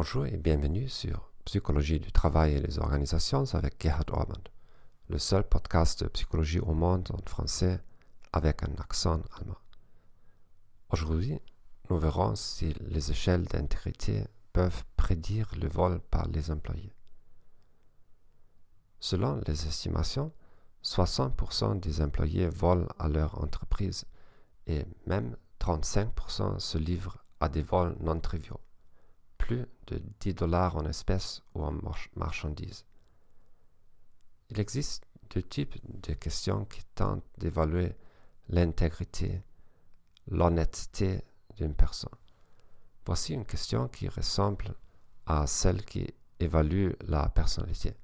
Bonjour et bienvenue sur Psychologie du travail et les organisations avec Gerhard Orban, le seul podcast de psychologie au monde en français avec un accent allemand. Aujourd'hui, nous verrons si les échelles d'intégrité peuvent prédire le vol par les employés. Selon les estimations, 60% des employés volent à leur entreprise et même 35% se livrent à des vols non triviaux plus de 10 dollars en espèces ou en marchandises. Il existe deux types de questions qui tentent d'évaluer l'intégrité, l'honnêteté d'une personne. Voici une question qui ressemble à celle qui évalue la personnalité.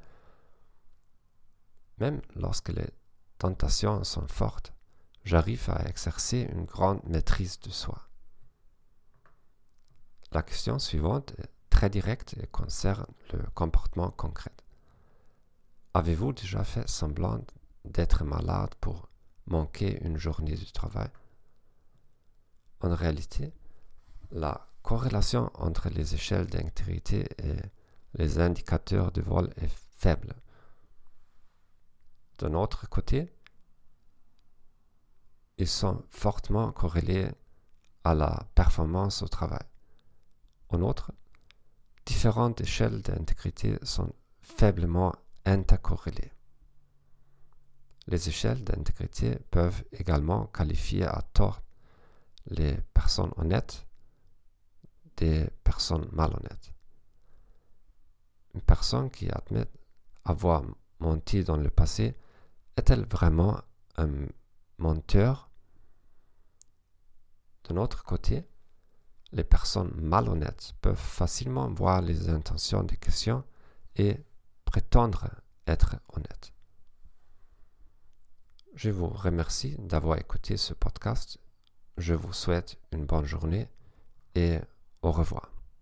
Même lorsque les tentations sont fortes, j'arrive à exercer une grande maîtrise de soi. La question suivante est très directe et concerne le comportement concret. Avez-vous déjà fait semblant d'être malade pour manquer une journée du travail? En réalité, la corrélation entre les échelles d'intégrité et les indicateurs de vol est faible. D'un autre côté, ils sont fortement corrélés à la performance au travail. En outre, différentes échelles d'intégrité sont faiblement intercorrélées. Les échelles d'intégrité peuvent également qualifier à tort les personnes honnêtes des personnes malhonnêtes. Une personne qui admet avoir menti dans le passé est-elle vraiment un menteur? D'un autre côté, les personnes malhonnêtes peuvent facilement voir les intentions des questions et prétendre être honnêtes. Je vous remercie d'avoir écouté ce podcast. Je vous souhaite une bonne journée et au revoir.